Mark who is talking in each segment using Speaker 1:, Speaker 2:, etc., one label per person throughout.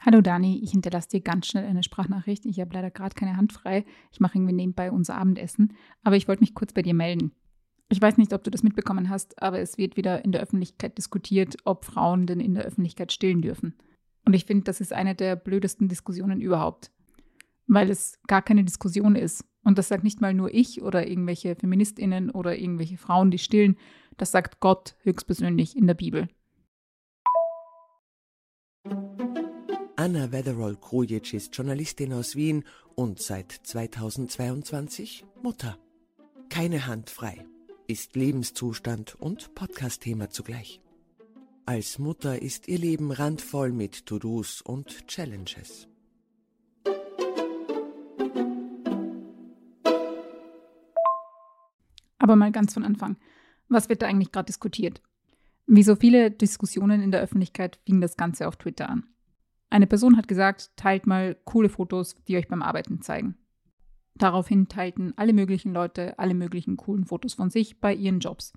Speaker 1: Hallo Dani, ich hinterlasse dir ganz schnell eine Sprachnachricht. Ich habe leider gerade keine Hand frei. Ich mache irgendwie nebenbei unser Abendessen. Aber ich wollte mich kurz bei dir melden. Ich weiß nicht, ob du das mitbekommen hast, aber es wird wieder in der Öffentlichkeit diskutiert, ob Frauen denn in der Öffentlichkeit stillen dürfen. Und ich finde, das ist eine der blödesten Diskussionen überhaupt. Weil es gar keine Diskussion ist. Und das sagt nicht mal nur ich oder irgendwelche Feministinnen oder irgendwelche Frauen, die stillen. Das sagt Gott höchstpersönlich in der Bibel.
Speaker 2: Anna Wetherall-Krujic ist Journalistin aus Wien und seit 2022 Mutter. Keine Hand frei, ist Lebenszustand und Podcast-Thema zugleich. Als Mutter ist ihr Leben randvoll mit To-Dos und Challenges.
Speaker 1: Aber mal ganz von Anfang. Was wird da eigentlich gerade diskutiert? Wie so viele Diskussionen in der Öffentlichkeit fing das Ganze auf Twitter an. Eine Person hat gesagt, teilt mal coole Fotos, die euch beim Arbeiten zeigen. Daraufhin teilten alle möglichen Leute alle möglichen coolen Fotos von sich bei ihren Jobs.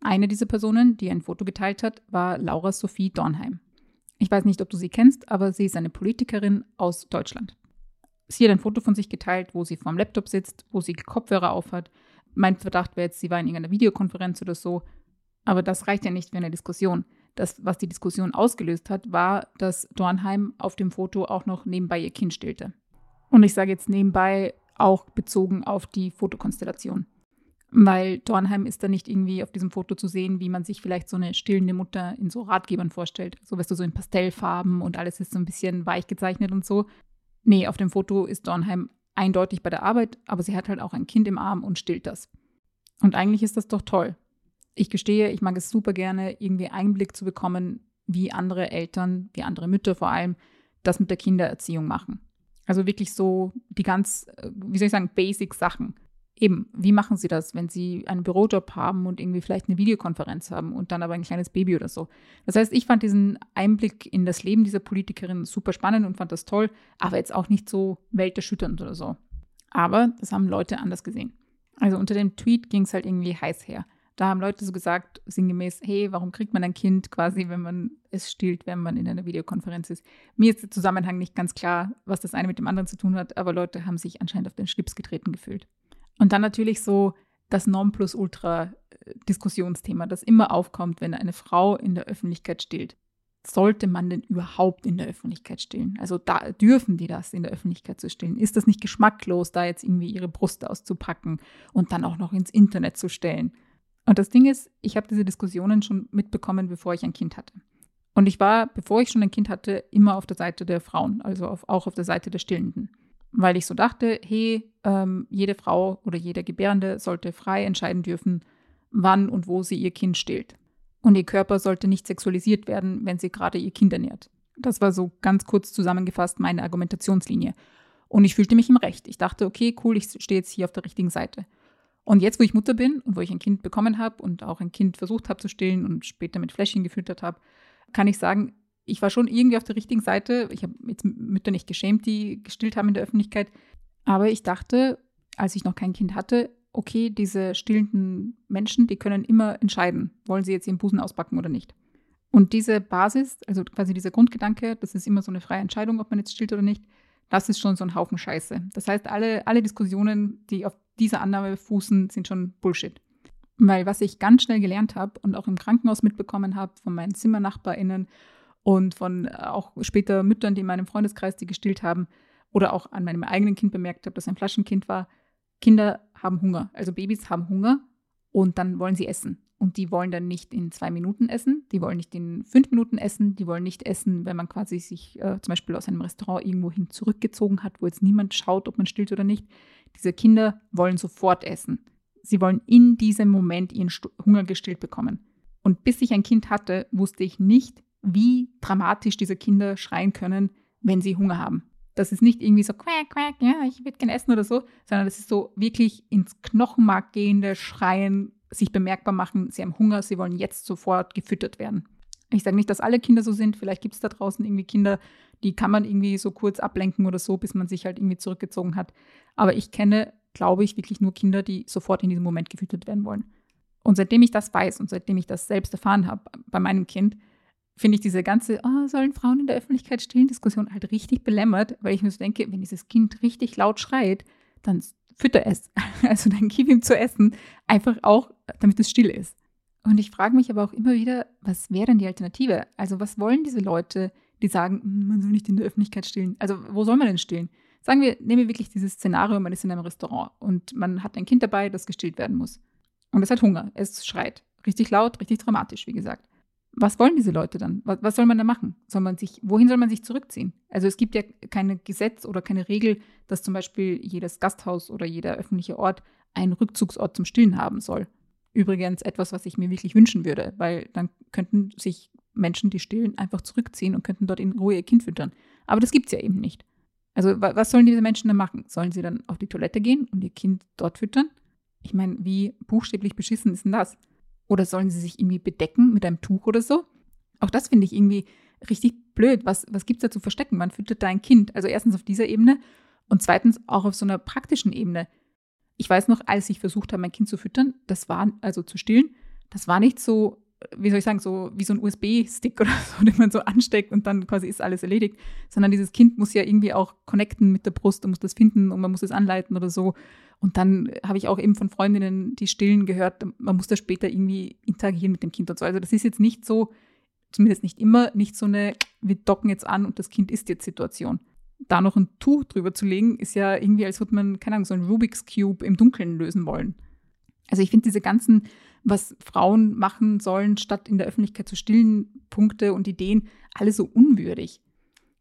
Speaker 1: Eine dieser Personen, die ein Foto geteilt hat, war Laura Sophie Dornheim. Ich weiß nicht, ob du sie kennst, aber sie ist eine Politikerin aus Deutschland. Sie hat ein Foto von sich geteilt, wo sie vorm Laptop sitzt, wo sie Kopfhörer aufhat. Mein Verdacht wäre jetzt, sie war in irgendeiner Videokonferenz oder so. Aber das reicht ja nicht für eine Diskussion das, was die Diskussion ausgelöst hat, war, dass Dornheim auf dem Foto auch noch nebenbei ihr Kind stillte. Und ich sage jetzt nebenbei auch bezogen auf die Fotokonstellation. Weil Dornheim ist da nicht irgendwie auf diesem Foto zu sehen, wie man sich vielleicht so eine stillende Mutter in so Ratgebern vorstellt. So weißt du, so in Pastellfarben und alles ist so ein bisschen weich gezeichnet und so. Nee, auf dem Foto ist Dornheim eindeutig bei der Arbeit, aber sie hat halt auch ein Kind im Arm und stillt das. Und eigentlich ist das doch toll ich gestehe, ich mag es super gerne, irgendwie Einblick zu bekommen, wie andere Eltern, wie andere Mütter vor allem, das mit der Kindererziehung machen. Also wirklich so die ganz, äh, wie soll ich sagen, basic Sachen. Eben, wie machen sie das, wenn sie einen Bürojob haben und irgendwie vielleicht eine Videokonferenz haben und dann aber ein kleines Baby oder so. Das heißt, ich fand diesen Einblick in das Leben dieser Politikerin super spannend und fand das toll, aber jetzt auch nicht so welterschütternd oder so. Aber das haben Leute anders gesehen. Also unter dem Tweet ging es halt irgendwie heiß her. Da haben Leute so gesagt, sinngemäß, hey, warum kriegt man ein Kind quasi, wenn man es stillt, wenn man in einer Videokonferenz ist? Mir ist der Zusammenhang nicht ganz klar, was das eine mit dem anderen zu tun hat, aber Leute haben sich anscheinend auf den Schlips getreten gefühlt. Und dann natürlich so das Nonplusultra-Diskussionsthema, das immer aufkommt, wenn eine Frau in der Öffentlichkeit stillt. Sollte man denn überhaupt in der Öffentlichkeit stillen? Also da dürfen die das in der Öffentlichkeit zu stillen? Ist das nicht geschmacklos, da jetzt irgendwie ihre Brust auszupacken und dann auch noch ins Internet zu stellen? Und das Ding ist, ich habe diese Diskussionen schon mitbekommen, bevor ich ein Kind hatte. Und ich war, bevor ich schon ein Kind hatte, immer auf der Seite der Frauen, also auf, auch auf der Seite der Stillenden. Weil ich so dachte, hey, ähm, jede Frau oder jeder Gebärende sollte frei entscheiden dürfen, wann und wo sie ihr Kind stillt. Und ihr Körper sollte nicht sexualisiert werden, wenn sie gerade ihr Kind ernährt. Das war so ganz kurz zusammengefasst meine Argumentationslinie. Und ich fühlte mich im Recht. Ich dachte, okay, cool, ich stehe jetzt hier auf der richtigen Seite. Und jetzt, wo ich Mutter bin und wo ich ein Kind bekommen habe und auch ein Kind versucht habe zu stillen und später mit Fläschchen gefüttert habe, kann ich sagen, ich war schon irgendwie auf der richtigen Seite. Ich habe jetzt Mütter nicht geschämt, die gestillt haben in der Öffentlichkeit. Aber ich dachte, als ich noch kein Kind hatte, okay, diese stillenden Menschen, die können immer entscheiden, wollen sie jetzt ihren Busen auspacken oder nicht. Und diese Basis, also quasi dieser Grundgedanke, das ist immer so eine freie Entscheidung, ob man jetzt stillt oder nicht, das ist schon so ein Haufen Scheiße. Das heißt, alle, alle Diskussionen, die auf diese Annahme fußen, sind schon Bullshit. Weil was ich ganz schnell gelernt habe und auch im Krankenhaus mitbekommen habe von meinen ZimmernachbarInnen und von äh, auch später Müttern, die in meinem Freundeskreis die gestillt haben oder auch an meinem eigenen Kind bemerkt habe, dass ein Flaschenkind war, Kinder haben Hunger. Also Babys haben Hunger und dann wollen sie essen. Und die wollen dann nicht in zwei Minuten essen, die wollen nicht in fünf Minuten essen, die wollen nicht essen, wenn man quasi sich äh, zum Beispiel aus einem Restaurant irgendwohin zurückgezogen hat, wo jetzt niemand schaut, ob man stillt oder nicht. Diese Kinder wollen sofort essen. Sie wollen in diesem Moment ihren Hunger gestillt bekommen. Und bis ich ein Kind hatte, wusste ich nicht, wie dramatisch diese Kinder schreien können, wenn sie Hunger haben. Das ist nicht irgendwie so quack, quack, ja, ich würde gerne essen oder so, sondern das ist so wirklich ins Knochenmark gehende Schreien, sich bemerkbar machen, sie haben Hunger, sie wollen jetzt sofort gefüttert werden. Ich sage nicht, dass alle Kinder so sind, vielleicht gibt es da draußen irgendwie Kinder, die kann man irgendwie so kurz ablenken oder so, bis man sich halt irgendwie zurückgezogen hat. Aber ich kenne, glaube ich, wirklich nur Kinder, die sofort in diesem Moment gefüttert werden wollen. Und seitdem ich das weiß und seitdem ich das selbst erfahren habe bei meinem Kind, finde ich diese ganze, oh, sollen Frauen in der Öffentlichkeit stillen, Diskussion halt richtig belämmert, weil ich mir so denke, wenn dieses Kind richtig laut schreit, dann fütter es. Also dann gib ihm zu essen, einfach auch, damit es still ist. Und ich frage mich aber auch immer wieder, was wäre denn die Alternative? Also was wollen diese Leute, die sagen, hm, man soll nicht in der Öffentlichkeit stillen? Also wo soll man denn stillen? Sagen wir, nehmen wir wirklich dieses Szenario, man ist in einem Restaurant und man hat ein Kind dabei, das gestillt werden muss. Und es hat Hunger, es schreit. Richtig laut, richtig dramatisch, wie gesagt. Was wollen diese Leute dann? Was, was soll man da machen? Soll man sich, wohin soll man sich zurückziehen? Also es gibt ja keine Gesetz oder keine Regel, dass zum Beispiel jedes Gasthaus oder jeder öffentliche Ort einen Rückzugsort zum Stillen haben soll. Übrigens etwas, was ich mir wirklich wünschen würde, weil dann könnten sich Menschen, die stillen, einfach zurückziehen und könnten dort in Ruhe ihr Kind füttern. Aber das gibt es ja eben nicht. Also was sollen diese Menschen dann machen? Sollen sie dann auf die Toilette gehen und ihr Kind dort füttern? Ich meine, wie buchstäblich beschissen ist denn das? Oder sollen sie sich irgendwie bedecken mit einem Tuch oder so? Auch das finde ich irgendwie richtig blöd. Was, was gibt es da zu verstecken? Man füttert da ein Kind. Also erstens auf dieser Ebene und zweitens auch auf so einer praktischen Ebene. Ich weiß noch, als ich versucht habe, mein Kind zu füttern, das war, also zu stillen, das war nicht so, wie soll ich sagen, so wie so ein USB-Stick oder so, den man so ansteckt und dann quasi ist alles erledigt, sondern dieses Kind muss ja irgendwie auch connecten mit der Brust und muss das finden und man muss es anleiten oder so. Und dann habe ich auch eben von Freundinnen, die stillen, gehört, man muss da später irgendwie interagieren mit dem Kind und so. Also das ist jetzt nicht so, zumindest nicht immer, nicht so eine, wir docken jetzt an und das Kind ist jetzt Situation da noch ein Tuch drüber zu legen, ist ja irgendwie, als würde man, keine Ahnung, so ein Rubik's Cube im Dunkeln lösen wollen. Also ich finde diese ganzen, was Frauen machen sollen, statt in der Öffentlichkeit zu stillen, Punkte und Ideen, alle so unwürdig.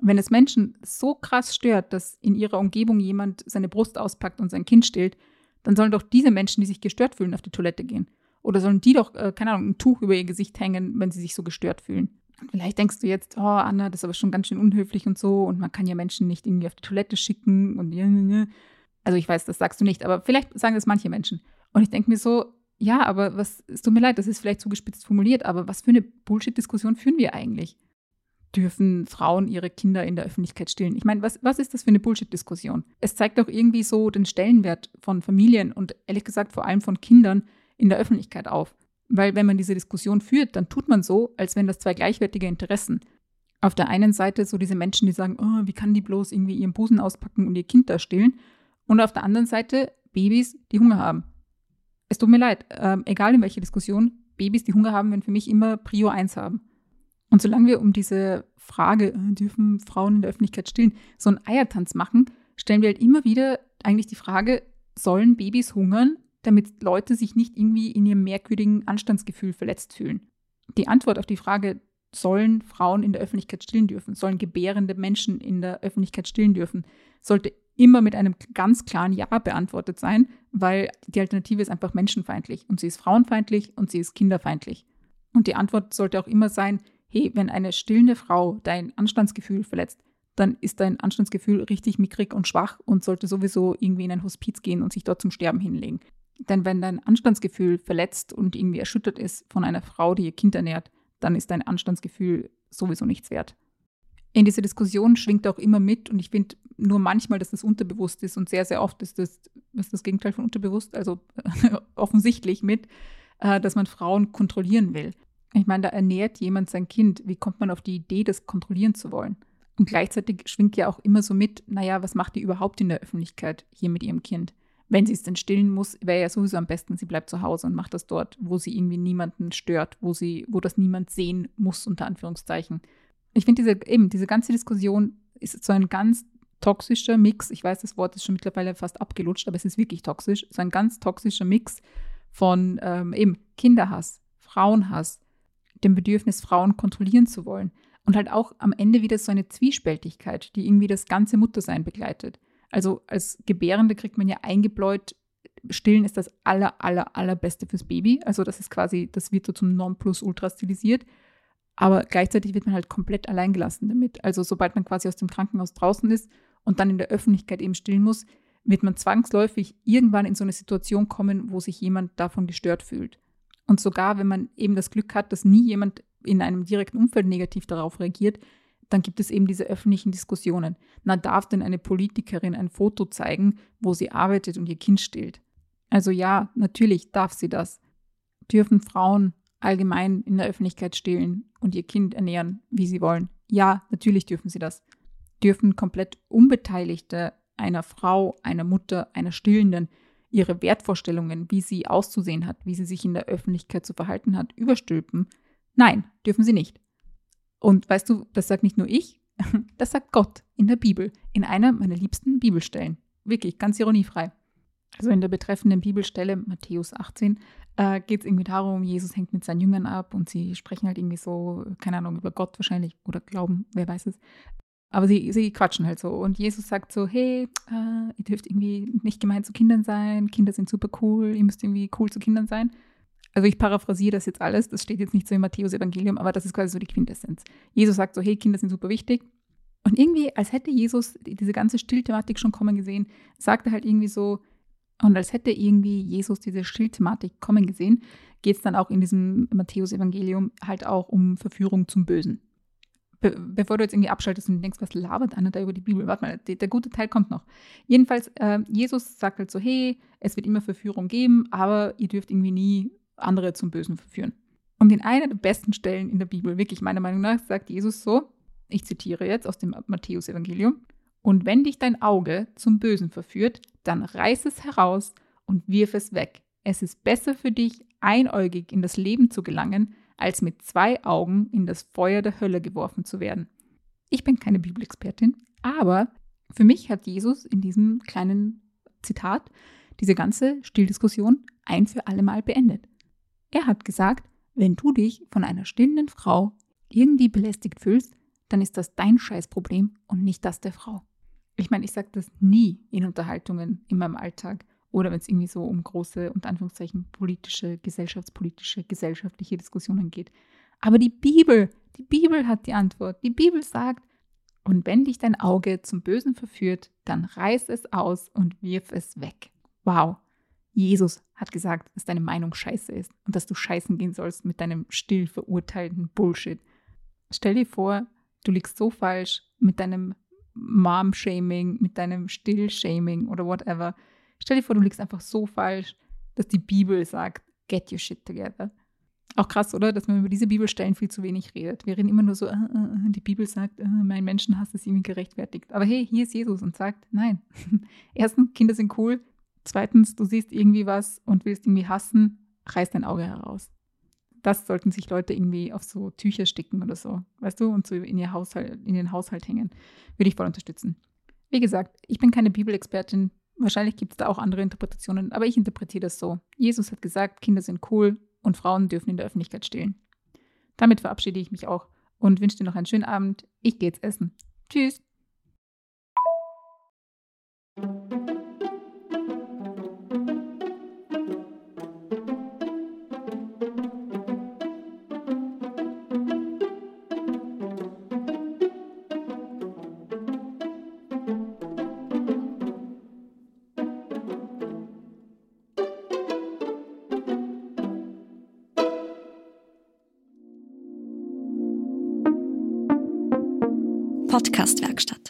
Speaker 1: Wenn es Menschen so krass stört, dass in ihrer Umgebung jemand seine Brust auspackt und sein Kind stillt, dann sollen doch diese Menschen, die sich gestört fühlen, auf die Toilette gehen. Oder sollen die doch, äh, keine Ahnung, ein Tuch über ihr Gesicht hängen, wenn sie sich so gestört fühlen. Vielleicht denkst du jetzt, oh Anna, das ist aber schon ganz schön unhöflich und so und man kann ja Menschen nicht irgendwie auf die Toilette schicken und also ich weiß, das sagst du nicht, aber vielleicht sagen das manche Menschen. Und ich denke mir so, ja, aber was, es tut mir leid, das ist vielleicht zugespitzt formuliert, aber was für eine Bullshit-Diskussion führen wir eigentlich? Dürfen Frauen ihre Kinder in der Öffentlichkeit stillen? Ich meine, was, was ist das für eine Bullshit-Diskussion? Es zeigt doch irgendwie so den Stellenwert von Familien und ehrlich gesagt vor allem von Kindern in der Öffentlichkeit auf. Weil wenn man diese Diskussion führt, dann tut man so, als wenn das zwei gleichwertige Interessen. Auf der einen Seite so diese Menschen, die sagen, oh, wie kann die bloß irgendwie ihren Busen auspacken und ihr Kind da stillen? Und auf der anderen Seite Babys, die Hunger haben. Es tut mir leid, ähm, egal in welcher Diskussion, Babys, die Hunger haben, werden für mich immer Prio 1 haben. Und solange wir um diese Frage, äh, dürfen Frauen in der Öffentlichkeit stillen, so einen Eiertanz machen, stellen wir halt immer wieder eigentlich die Frage, sollen Babys hungern damit Leute sich nicht irgendwie in ihrem merkwürdigen Anstandsgefühl verletzt fühlen. Die Antwort auf die Frage, sollen Frauen in der Öffentlichkeit stillen dürfen, sollen gebärende Menschen in der Öffentlichkeit stillen dürfen, sollte immer mit einem ganz klaren Ja beantwortet sein, weil die Alternative ist einfach menschenfeindlich und sie ist frauenfeindlich und sie ist kinderfeindlich. Und die Antwort sollte auch immer sein, hey, wenn eine stillende Frau dein Anstandsgefühl verletzt, dann ist dein Anstandsgefühl richtig mickrig und schwach und sollte sowieso irgendwie in ein Hospiz gehen und sich dort zum Sterben hinlegen. Denn wenn dein Anstandsgefühl verletzt und irgendwie erschüttert ist von einer Frau, die ihr Kind ernährt, dann ist dein Anstandsgefühl sowieso nichts wert. In dieser Diskussion schwingt auch immer mit, und ich finde nur manchmal, dass das unterbewusst ist und sehr, sehr oft ist das, ist das Gegenteil von unterbewusst, also offensichtlich mit, äh, dass man Frauen kontrollieren will. Ich meine, da ernährt jemand sein Kind. Wie kommt man auf die Idee, das kontrollieren zu wollen? Und gleichzeitig schwingt ja auch immer so mit, naja, was macht die überhaupt in der Öffentlichkeit hier mit ihrem Kind? wenn sie es denn stillen muss, wäre ja sowieso am besten, sie bleibt zu Hause und macht das dort, wo sie irgendwie niemanden stört, wo sie, wo das niemand sehen muss, unter Anführungszeichen. Ich finde diese, eben, diese ganze Diskussion ist so ein ganz toxischer Mix. Ich weiß, das Wort ist schon mittlerweile fast abgelutscht, aber es ist wirklich toxisch. So ein ganz toxischer Mix von ähm, eben Kinderhass, Frauenhass, dem Bedürfnis, Frauen kontrollieren zu wollen. Und halt auch am Ende wieder so eine Zwiespältigkeit, die irgendwie das ganze Muttersein begleitet. Also als Gebärende kriegt man ja eingebläut, Stillen ist das aller, aller, allerbeste fürs Baby. Also das ist quasi, das wird so zum Nonplusultra stilisiert. Aber gleichzeitig wird man halt komplett alleingelassen damit. Also sobald man quasi aus dem Krankenhaus draußen ist und dann in der Öffentlichkeit eben stillen muss, wird man zwangsläufig irgendwann in so eine Situation kommen, wo sich jemand davon gestört fühlt. Und sogar wenn man eben das Glück hat, dass nie jemand in einem direkten Umfeld negativ darauf reagiert, dann gibt es eben diese öffentlichen Diskussionen. Na, darf denn eine Politikerin ein Foto zeigen, wo sie arbeitet und ihr Kind stillt? Also ja, natürlich darf sie das. Dürfen Frauen allgemein in der Öffentlichkeit stillen und ihr Kind ernähren, wie sie wollen. Ja, natürlich dürfen sie das. Dürfen komplett Unbeteiligte einer Frau, einer Mutter, einer Stillenden ihre Wertvorstellungen, wie sie auszusehen hat, wie sie sich in der Öffentlichkeit zu verhalten hat, überstülpen? Nein, dürfen sie nicht. Und weißt du, das sagt nicht nur ich, das sagt Gott in der Bibel, in einer meiner liebsten Bibelstellen. Wirklich, ganz ironiefrei. Also in der betreffenden Bibelstelle, Matthäus 18, äh, geht es irgendwie darum, Jesus hängt mit seinen Jüngern ab und sie sprechen halt irgendwie so, keine Ahnung, über Gott wahrscheinlich oder glauben, wer weiß es. Aber sie, sie quatschen halt so. Und Jesus sagt so, hey, äh, ihr dürft irgendwie nicht gemein zu Kindern sein, Kinder sind super cool, ihr müsst irgendwie cool zu Kindern sein. Also ich paraphrasiere das jetzt alles, das steht jetzt nicht so im Matthäus-Evangelium, aber das ist quasi so die Quintessenz. Jesus sagt so, hey, Kinder sind super wichtig. Und irgendwie, als hätte Jesus diese ganze Stillthematik schon kommen gesehen, sagt er halt irgendwie so, und als hätte irgendwie Jesus diese Stillthematik kommen gesehen, geht es dann auch in diesem Matthäus-Evangelium halt auch um Verführung zum Bösen. Be bevor du jetzt irgendwie abschaltest und denkst, was labert einer da über die Bibel? Warte mal, der, der gute Teil kommt noch. Jedenfalls, äh, Jesus sagt halt so, hey, es wird immer Verführung geben, aber ihr dürft irgendwie nie andere zum Bösen verführen. Und in einer der besten Stellen in der Bibel, wirklich meiner Meinung nach, sagt Jesus so, ich zitiere jetzt aus dem Matthäus-Evangelium, und wenn dich dein Auge zum Bösen verführt, dann reiß es heraus und wirf es weg. Es ist besser für dich, einäugig in das Leben zu gelangen, als mit zwei Augen in das Feuer der Hölle geworfen zu werden. Ich bin keine Bibelexpertin, aber für mich hat Jesus in diesem kleinen Zitat diese ganze Stilldiskussion ein für alle Mal beendet. Er hat gesagt, wenn du dich von einer stillenden Frau irgendwie belästigt fühlst, dann ist das dein Scheißproblem und nicht das der Frau. Ich meine, ich sage das nie in Unterhaltungen in meinem Alltag oder wenn es irgendwie so um große, unter Anführungszeichen, politische, gesellschaftspolitische, gesellschaftliche Diskussionen geht. Aber die Bibel, die Bibel hat die Antwort. Die Bibel sagt, und wenn dich dein Auge zum Bösen verführt, dann reiß es aus und wirf es weg. Wow. Jesus hat gesagt, dass deine Meinung scheiße ist und dass du scheißen gehen sollst mit deinem still verurteilten Bullshit. Stell dir vor, du liegst so falsch mit deinem Mom-Shaming, mit deinem Still-Shaming oder whatever. Stell dir vor, du liegst einfach so falsch, dass die Bibel sagt, get your shit together. Auch krass, oder? Dass man über diese Bibelstellen viel zu wenig redet. Wir reden immer nur so, äh, äh, die Bibel sagt, äh, mein Menschenhass ist irgendwie gerechtfertigt. Aber hey, hier ist Jesus und sagt, nein. Erstens, Kinder sind cool. Zweitens, du siehst irgendwie was und willst irgendwie hassen, reiß dein Auge heraus. Das sollten sich Leute irgendwie auf so Tücher sticken oder so, weißt du, und so in, ihr Haushalt, in den Haushalt hängen. Würde ich voll unterstützen. Wie gesagt, ich bin keine Bibelexpertin. Wahrscheinlich gibt es da auch andere Interpretationen, aber ich interpretiere das so. Jesus hat gesagt, Kinder sind cool und Frauen dürfen in der Öffentlichkeit stillen. Damit verabschiede ich mich auch und wünsche dir noch einen schönen Abend. Ich gehe jetzt essen. Tschüss.
Speaker 3: Podcastwerkstatt.